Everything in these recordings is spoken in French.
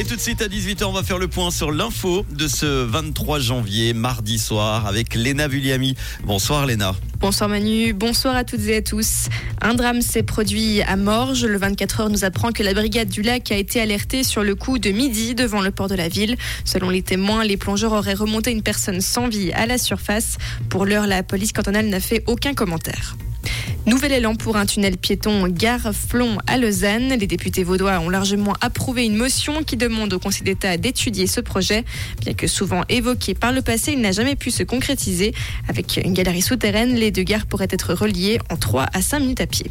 Et tout de suite à 18h, on va faire le point sur l'info de ce 23 janvier, mardi soir, avec Léna Vulliami. Bonsoir Léna. Bonsoir Manu, bonsoir à toutes et à tous. Un drame s'est produit à Morges. Le 24 heures nous apprend que la brigade du lac a été alertée sur le coup de midi devant le port de la ville. Selon les témoins, les plongeurs auraient remonté une personne sans vie à la surface. Pour l'heure, la police cantonale n'a fait aucun commentaire. Nouvel élan pour un tunnel piéton gare-Flon à Lausanne. Les députés vaudois ont largement approuvé une motion qui demande au Conseil d'État d'étudier ce projet. Bien que souvent évoqué par le passé, il n'a jamais pu se concrétiser. Avec une galerie souterraine, les deux gares pourraient être reliées en 3 à 5 minutes à pied.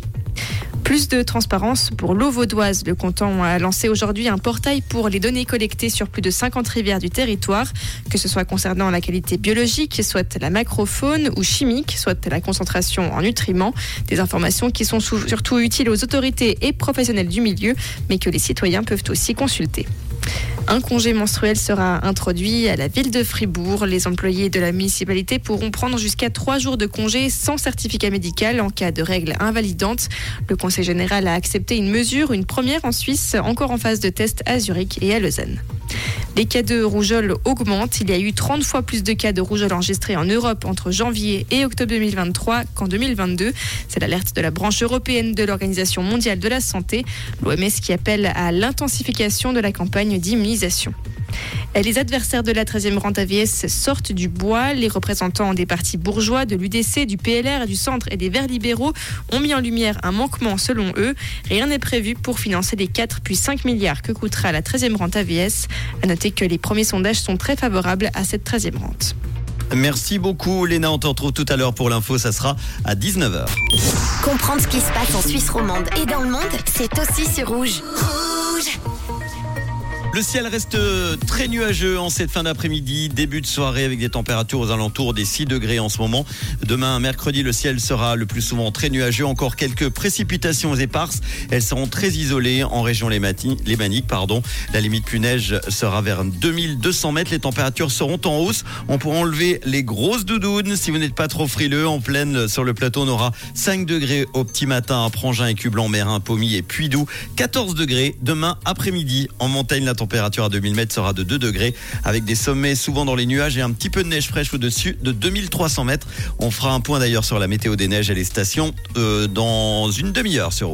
Plus de transparence pour l'eau vaudoise. Le canton a lancé aujourd'hui un portail pour les données collectées sur plus de 50 rivières du territoire, que ce soit concernant la qualité biologique, soit la macrofaune ou chimique, soit la concentration en nutriments. Des informations qui sont surtout utiles aux autorités et professionnels du milieu, mais que les citoyens peuvent aussi consulter. Un congé menstruel sera introduit à la ville de Fribourg. Les employés de la municipalité pourront prendre jusqu'à trois jours de congé sans certificat médical en cas de règles invalidantes. Le Conseil général a accepté une mesure, une première en Suisse, encore en phase de test à Zurich et à Lausanne. Les cas de rougeole augmentent. Il y a eu 30 fois plus de cas de rougeole enregistrés en Europe entre janvier et octobre 2023 qu'en 2022. C'est l'alerte de la branche européenne de l'Organisation mondiale de la santé, l'OMS qui appelle à l'intensification de la campagne d'immunisation. Les adversaires de la 13e rente AVS sortent du bois. Les représentants des partis bourgeois, de l'UDC, du PLR, du Centre et des Verts libéraux ont mis en lumière un manquement selon eux. Rien n'est prévu pour financer les 4 puis 5 milliards que coûtera la 13e rente AVS. À noter que les premiers sondages sont très favorables à cette 13e rente. Merci beaucoup Léna, on te retrouve tout à l'heure pour l'info, ça sera à 19h. Comprendre ce qui se passe en Suisse romande et dans le monde, c'est aussi sur rouge. Le ciel reste très nuageux en cette fin d'après-midi, début de soirée avec des températures aux alentours des 6 degrés en ce moment. Demain, mercredi, le ciel sera le plus souvent très nuageux. Encore quelques précipitations éparses. Elles seront très isolées en région lémanique. Pardon. La limite plus neige sera vers 2200 mètres. Les températures seront en hausse. On pourra enlever les grosses doudounes si vous n'êtes pas trop frileux. En pleine, sur le plateau, on aura 5 degrés au petit matin à Prangin et Cublan, Mérin, Pommy et Puydou. 14 degrés demain après-midi. En montagne, température à 2000 mètres sera de 2 degrés avec des sommets souvent dans les nuages et un petit peu de neige fraîche au-dessus de 2300 mètres. On fera un point d'ailleurs sur la météo des neiges et les stations euh, dans une demi-heure sur